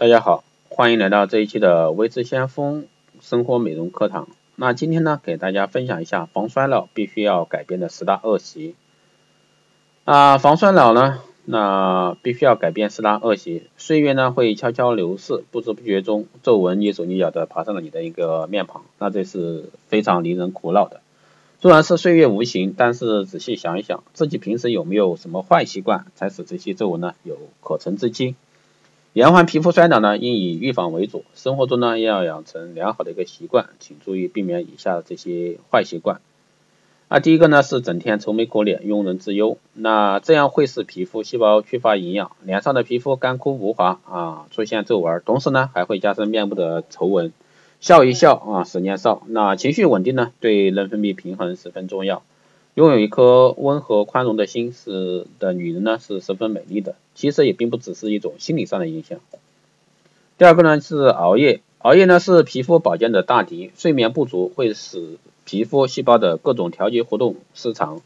大家好，欢迎来到这一期的微知先锋生活美容课堂。那今天呢，给大家分享一下防衰老必须要改变的十大恶习。啊，防衰老呢，那必须要改变十大恶习。岁月呢会悄悄流逝，不知不觉中皱纹蹑手蹑脚的爬上了你的一个面庞，那这是非常令人苦恼的。虽然是岁月无形，但是仔细想一想，自己平时有没有什么坏习惯，才使这些皱纹呢有可乘之机？延缓皮肤衰老呢，应以预防为主。生活中呢，要养成良好的一个习惯，请注意避免以下这些坏习惯。啊第一个呢是整天愁眉苦脸、庸人自忧，那这样会使皮肤细胞缺乏营养，脸上的皮肤干枯无华啊，出现皱纹，同时呢还会加深面部的皱纹。笑一笑啊，十年少。那情绪稳定呢，对内分泌平衡十分重要。拥有一颗温和宽容的心是的女人呢，是十分美丽的。其实也并不只是一种心理上的影响。第二个呢是熬夜，熬夜呢是皮肤保健的大敌。睡眠不足会使皮肤细胞的各种调节活动失常，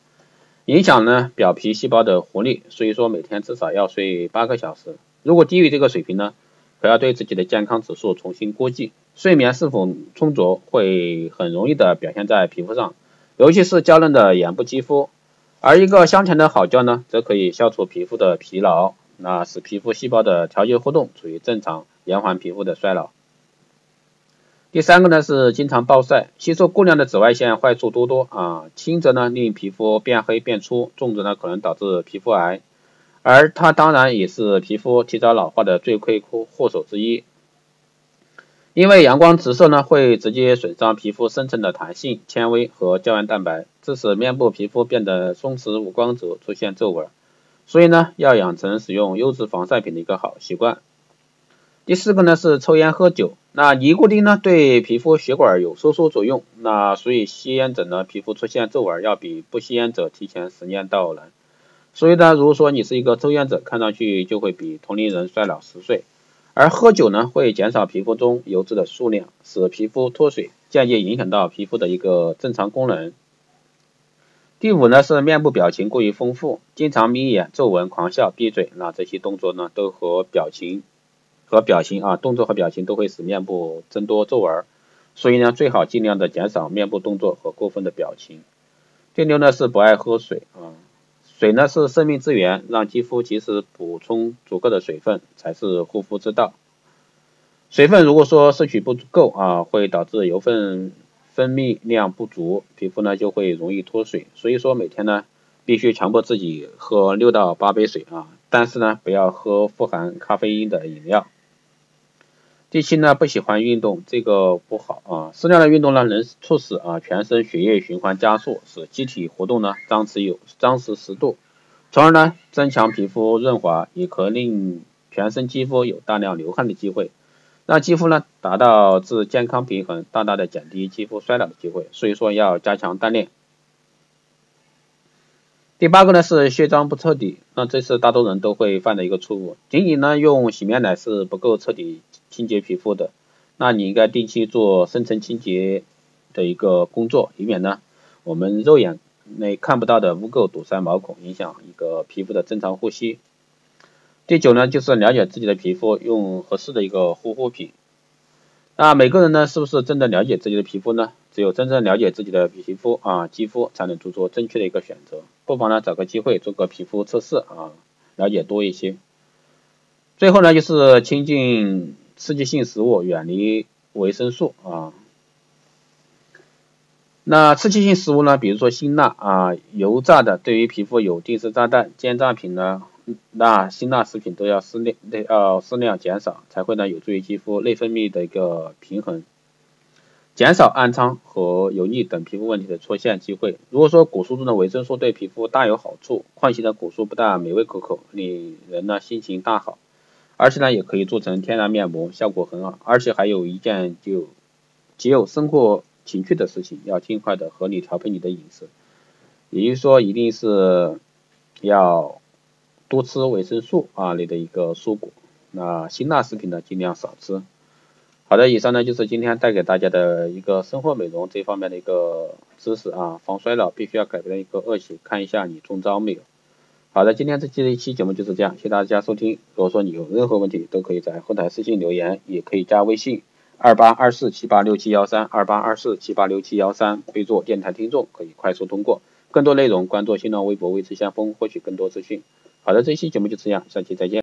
影响呢表皮细胞的活力。所以说每天至少要睡八个小时。如果低于这个水平呢，可要对自己的健康指数重新估计。睡眠是否充足会很容易的表现在皮肤上，尤其是娇嫩的眼部肌肤。而一个香甜的好觉呢，则可以消除皮肤的疲劳。那使皮肤细胞的调节活动处于正常，延缓皮肤的衰老。第三个呢是经常暴晒，吸收过量的紫外线坏处多多啊，轻则呢令皮肤变黑变粗，重则呢可能导致皮肤癌，而它当然也是皮肤提早老化的罪魁祸首之一。因为阳光直射呢会直接损伤皮肤深层的弹性、纤维和胶原蛋白，致使面部皮肤变得松弛无光泽，出现皱纹。所以呢，要养成使用优质防晒品的一个好习惯。第四个呢是抽烟喝酒，那尼古丁呢对皮肤血管有收缩作用，那所以吸烟者呢皮肤出现皱纹要比不吸烟者提前十年到来。所以呢，如果说你是一个抽烟者，看上去就会比同龄人衰老十岁。而喝酒呢会减少皮肤中油脂的数量，使皮肤脱水，间接影响到皮肤的一个正常功能。第五呢是面部表情过于丰富，经常眯眼、皱纹、狂笑、闭嘴，那这些动作呢都和表情和表情啊动作和表情都会使面部增多皱纹，所以呢最好尽量的减少面部动作和过分的表情。第六呢是不爱喝水啊，水呢是生命之源，让肌肤及时补充足够的水分才是护肤之道。水分如果说摄取不够啊，会导致油分。分泌量不足，皮肤呢就会容易脱水，所以说每天呢必须强迫自己喝六到八杯水啊，但是呢不要喝富含咖啡因的饮料。第七呢不喜欢运动，这个不好啊，适量的运动呢能促使啊全身血液循环加速，使机体活动呢张弛有张弛适度，从而呢增强皮肤润滑，也可令全身肌肤有大量流汗的机会。让肌肤呢达到至健康平衡，大大的减低肌肤衰老的机会，所以说要加强锻炼。第八个呢是卸妆不彻底，那这是大多人都会犯的一个错误。仅仅呢用洗面奶是不够彻底清洁皮肤的，那你应该定期做深层清洁的一个工作，以免呢我们肉眼内看不到的污垢堵塞毛孔，影响一个皮肤的正常呼吸。第九呢，就是了解自己的皮肤，用合适的一个护肤品。那每个人呢，是不是真的了解自己的皮肤呢？只有真正了解自己的皮肤啊，肌肤才能做出正确的一个选择。不妨呢，找个机会做个皮肤测试啊，了解多一些。最后呢，就是亲近刺激性食物，远离维生素啊。那刺激性食物呢，比如说辛辣啊、油炸的，对于皮肤有定时炸弹、煎炸品呢。那辛辣食品都要适量，得要适量减少，才会呢有助于肌肤内分泌的一个平衡，减少暗疮和油腻等皮肤问题的出现机会。如果说果蔬中的维生素对皮肤大有好处，矿性的果蔬不但美味可口，令人呢心情大好，而且呢也可以做成天然面膜，效果很好。而且还有一件就极有生活情趣的事情，要尽快的合理调配你的饮食，也就是说一定是要。多吃维生素啊类的一个蔬果，那辛辣食品呢尽量少吃。好的，以上呢就是今天带给大家的一个生活美容这方面的一个知识啊，防衰老必须要改变的一个恶习，看一下你中招没有。好的，今天这期的一期节目就是这样，谢谢大家收听。如果说你有任何问题，都可以在后台私信留言，也可以加微信二八二四七八六七幺三二八二四七八六七幺三，备注电台听众，可以快速通过。更多内容关注新浪微博“微知先锋”，获取更多资讯。好的，这期节目就这样，下期再见。